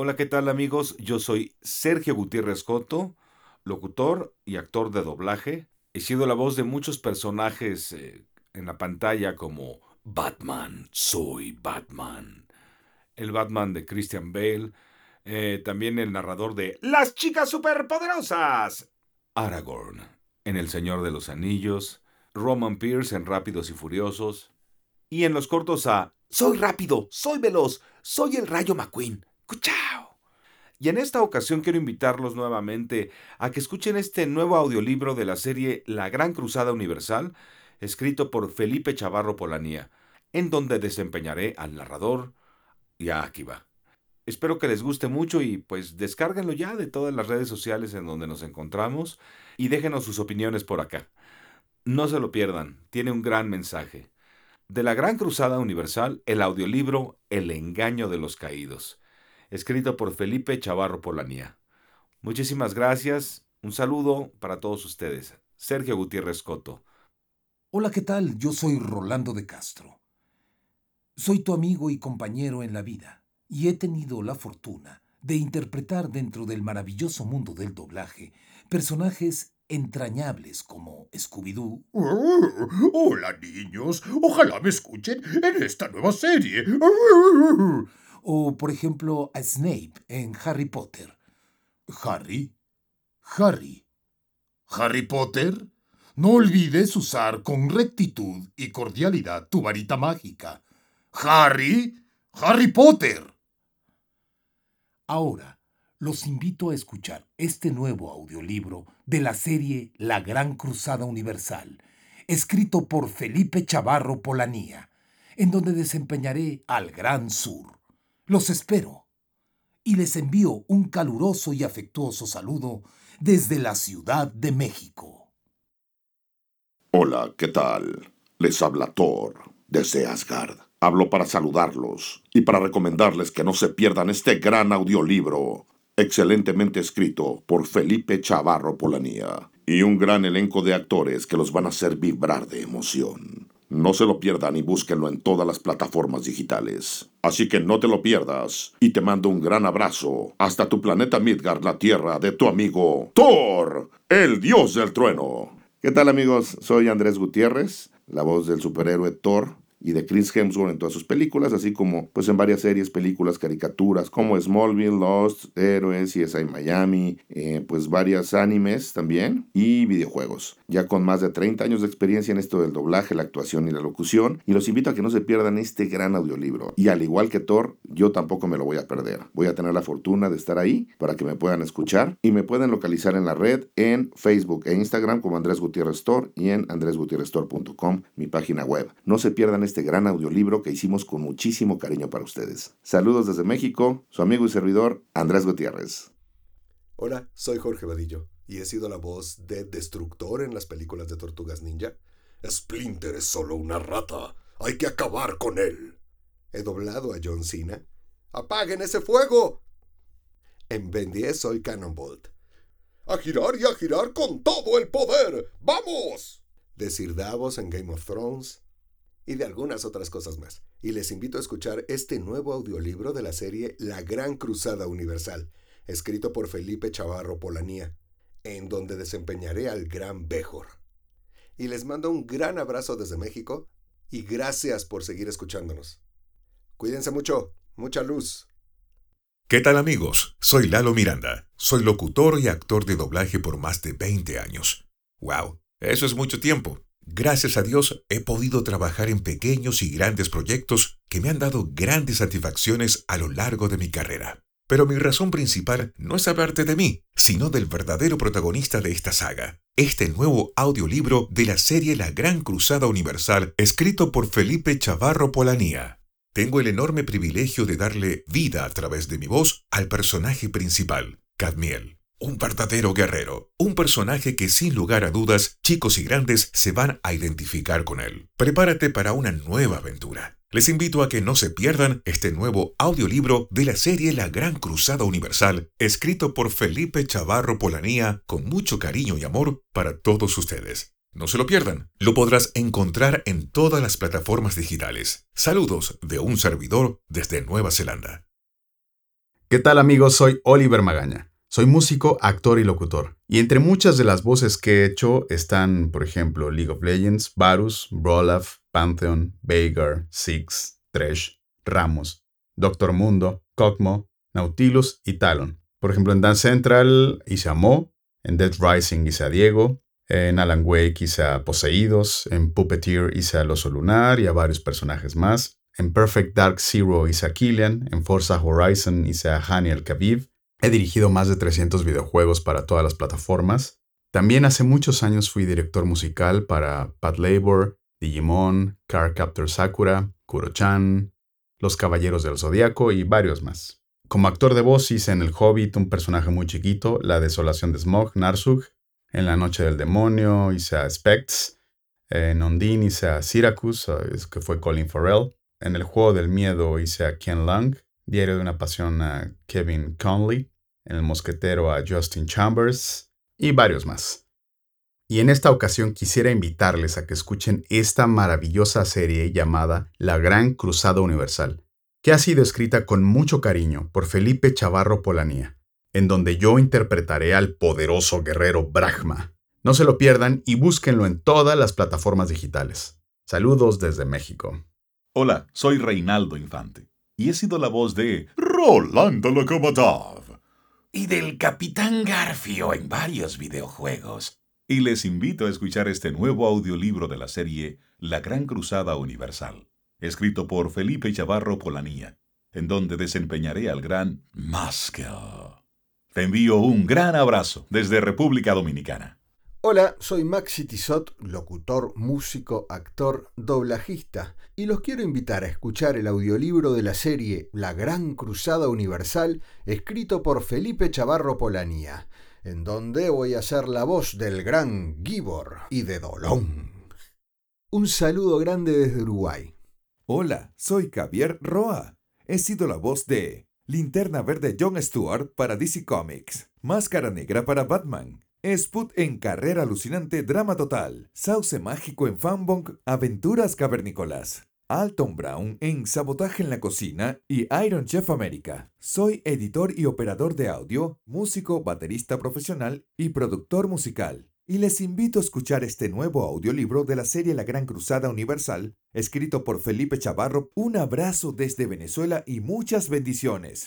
Hola, ¿qué tal amigos? Yo soy Sergio Gutiérrez Coto, locutor y actor de doblaje. He sido la voz de muchos personajes eh, en la pantalla como Batman, soy Batman. El Batman de Christian Bale. eh, también el narrador de Las chicas superpoderosas. Aragorn en El Señor de los Anillos. Roman Pierce en Rápidos y Furiosos. Y en los cortos a Soy rápido, soy veloz, soy el Rayo McQueen. ¡Cuchao! Y en esta ocasión quiero invitarlos nuevamente a que escuchen este nuevo audiolibro de la serie La Gran Cruzada Universal, escrito por Felipe Chavarro Polanía, en donde desempeñaré al narrador y a Akiva. Espero que les guste mucho y pues descárguenlo ya de todas las redes sociales en donde nos encontramos y déjenos sus opiniones por acá. No se lo pierdan, tiene un gran mensaje. De la Gran Cruzada Universal, el audiolibro El engaño de los caídos, escrito por Felipe Chavarro Polanía. Muchísimas gracias, un saludo para todos ustedes. Sergio Gutiérrez Coto. Hola, ¿qué tal? Yo soy Rolando de Castro. Soy tu amigo y compañero en la vida, y he tenido la fortuna de interpretar dentro del maravilloso mundo del doblaje personajes entrañables como Scooby-Doo, Oh, hola niños, ojalá me escuchen en esta nueva serie. O por ejemplo a Snape en Harry Potter. Harry, Harry, Harry Potter, no olvides usar con rectitud y cordialidad tu varita mágica. Harry, Harry Potter. Ahora, los invito a escuchar este nuevo audiolibro de la serie La Gran Cruzada Universal, escrito por Felipe Chavarro Polanía, en donde desempeñaré al Gran Sur. Los espero y les envío un caluroso y afectuoso saludo desde la Ciudad de México. Hola, ¿qué tal? Les habla Thor, desde Asgard. Hablo para saludarlos y para recomendarles que no se pierdan este gran audiolibro, excelentemente escrito por Felipe Chavarro Polanía, y un gran elenco de actores que los van a hacer vibrar de emoción. No se lo pierdan y búsquenlo en todas las plataformas digitales. Así que no te lo pierdas y te mando un gran abrazo hasta tu planeta Midgard, la tierra de tu amigo Thor, el dios del trueno. ¿Qué tal amigos? Soy Andrés Gutiérrez, la voz del superhéroe Thor y de Chris Hemsworth en todas sus películas, así como pues en varias series, películas, caricaturas como Smallville, Lost, Héroes, CSI Miami, eh, pues varias animes también y videojuegos. Ya con más de 30 años de experiencia en esto del doblaje, la actuación y la locución, y los invito a que no se pierdan este gran audiolibro. Y al igual que Thor, yo tampoco me lo voy a perder. Voy a tener la fortuna de estar ahí para que me puedan escuchar y me pueden localizar en la red en Facebook e Instagram como Andrés Gutiérrez Thor y en andresgutierreztor.com, mi página web. No se pierdan este gran audiolibro que hicimos con muchísimo cariño para ustedes. Saludos desde México, su amigo y servidor Andrés Gutiérrez. Hola, soy Jorge Vadillo y he sido la voz de Destructor en las películas de Tortugas Ninja. Splinter es solo una rata. Hay que acabar con él. He doblado a John Cena. ¡Apaguen ese fuego! En Ben 10 soy Cannonbolt. ¡A girar y a girar con todo el poder! ¡Vamos! De Sir Davos en Game of Thrones y de algunas otras cosas más. Y les invito a escuchar este nuevo audiolibro de la serie La Gran Cruzada Universal, escrito por Felipe Chavarro Polanía, en donde desempeñaré al Gran Bejor. Y les mando un gran abrazo desde México y gracias por seguir escuchándonos. Cuídense mucho, mucha luz. ¿Qué tal amigos? Soy Lalo Miranda. Soy locutor y actor de doblaje por más de 20 años. ¡Wow! Eso es mucho tiempo. Gracias a Dios he podido trabajar en pequeños y grandes proyectos que me han dado grandes satisfacciones a lo largo de mi carrera. Pero mi razón principal no es hablarte de mí, sino del verdadero protagonista de esta saga, este nuevo audiolibro de la serie La Gran Cruzada Universal, escrito por Felipe Chavarro Polanía. Tengo el enorme privilegio de darle vida a través de mi voz al personaje principal, Cadmiel. Un verdadero guerrero, un personaje que sin lugar a dudas, chicos y grandes se van a identificar con él. Prepárate para una nueva aventura. Les invito a que no se pierdan este nuevo audiolibro de la serie La Gran Cruzada Universal, escrito por Felipe Chavarro Polanía con mucho cariño y amor para todos ustedes. No se lo pierdan, lo podrás encontrar en todas las plataformas digitales. Saludos de un servidor desde Nueva Zelanda. ¿Qué tal amigos? Soy Oliver Magaña. Soy músico, actor y locutor. Y entre muchas de las voces que he hecho están, por ejemplo, League of Legends, Varus, Brolaf, Pantheon, Veigar, Six, Thresh, Ramos, Doctor Mundo, Cogmo, Nautilus y Talon. Por ejemplo, en Dance Central hice a Mo, en Dead Rising hice a Diego, en Alan Wake hice a Poseídos, en Puppeteer hice a Oso Lunar y a varios personajes más. En Perfect Dark Zero hice a Killian, en Forza Horizon hice a Hani el Kaviv. He dirigido más de 300 videojuegos para todas las plataformas. También hace muchos años fui director musical para Pat Labor, Digimon, Car Captor Sakura, Kuro-chan, Los Caballeros del Zodiaco y varios más. Como actor de voz hice en El Hobbit un personaje muy chiquito, La Desolación de Smog, Narsug. En La Noche del Demonio hice a Spects. En Ondine hice a Syracuse, que fue Colin Farrell. En el juego del miedo hice a Ken Lang, Diario de una pasión a Kevin Conley, en el mosquetero a Justin Chambers y varios más. Y en esta ocasión quisiera invitarles a que escuchen esta maravillosa serie llamada La Gran Cruzada Universal, que ha sido escrita con mucho cariño por Felipe Chavarro Polanía, en donde yo interpretaré al poderoso guerrero Brahma. No se lo pierdan y búsquenlo en todas las plataformas digitales. Saludos desde México. Hola, soy Reinaldo Infante y he sido la voz de Rolando Lokomotiv y del Capitán Garfio en varios videojuegos. Y les invito a escuchar este nuevo audiolibro de la serie La Gran Cruzada Universal, escrito por Felipe Chavarro Polanía, en donde desempeñaré al gran Maskel. Te envío un gran abrazo desde República Dominicana. Hola, soy Maxi Tizot, locutor, músico, actor, doblajista, y los quiero invitar a escuchar el audiolibro de la serie La Gran Cruzada Universal, escrito por Felipe Chavarro Polanía, en donde voy a ser la voz del gran Gibor y de Dolón. Un saludo grande desde Uruguay. Hola, soy Javier Roa. He sido la voz de Linterna Verde John Stewart para DC Comics, Máscara Negra para Batman, Sput en Carrera Alucinante Drama Total, Sauce Mágico en Fanbong Aventuras Cavernícolas, Alton Brown en Sabotaje en la Cocina y Iron Chef América. Soy editor y operador de audio, músico, baterista profesional y productor musical. Y les invito a escuchar este nuevo audiolibro de la serie La Gran Cruzada Universal, escrito por Felipe Chavarro. Un abrazo desde Venezuela y muchas bendiciones.